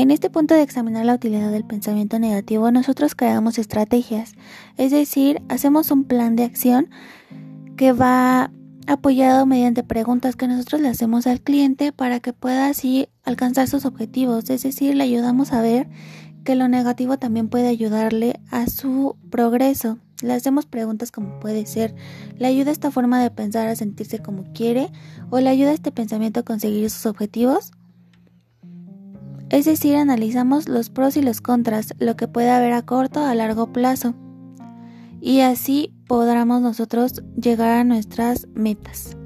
En este punto de examinar la utilidad del pensamiento negativo, nosotros creamos estrategias, es decir, hacemos un plan de acción que va apoyado mediante preguntas que nosotros le hacemos al cliente para que pueda así alcanzar sus objetivos, es decir, le ayudamos a ver que lo negativo también puede ayudarle a su progreso. Le hacemos preguntas como puede ser, ¿le ayuda esta forma de pensar a sentirse como quiere o le ayuda este pensamiento a conseguir sus objetivos? Es decir, analizamos los pros y los contras, lo que puede haber a corto o a largo plazo. Y así podremos nosotros llegar a nuestras metas.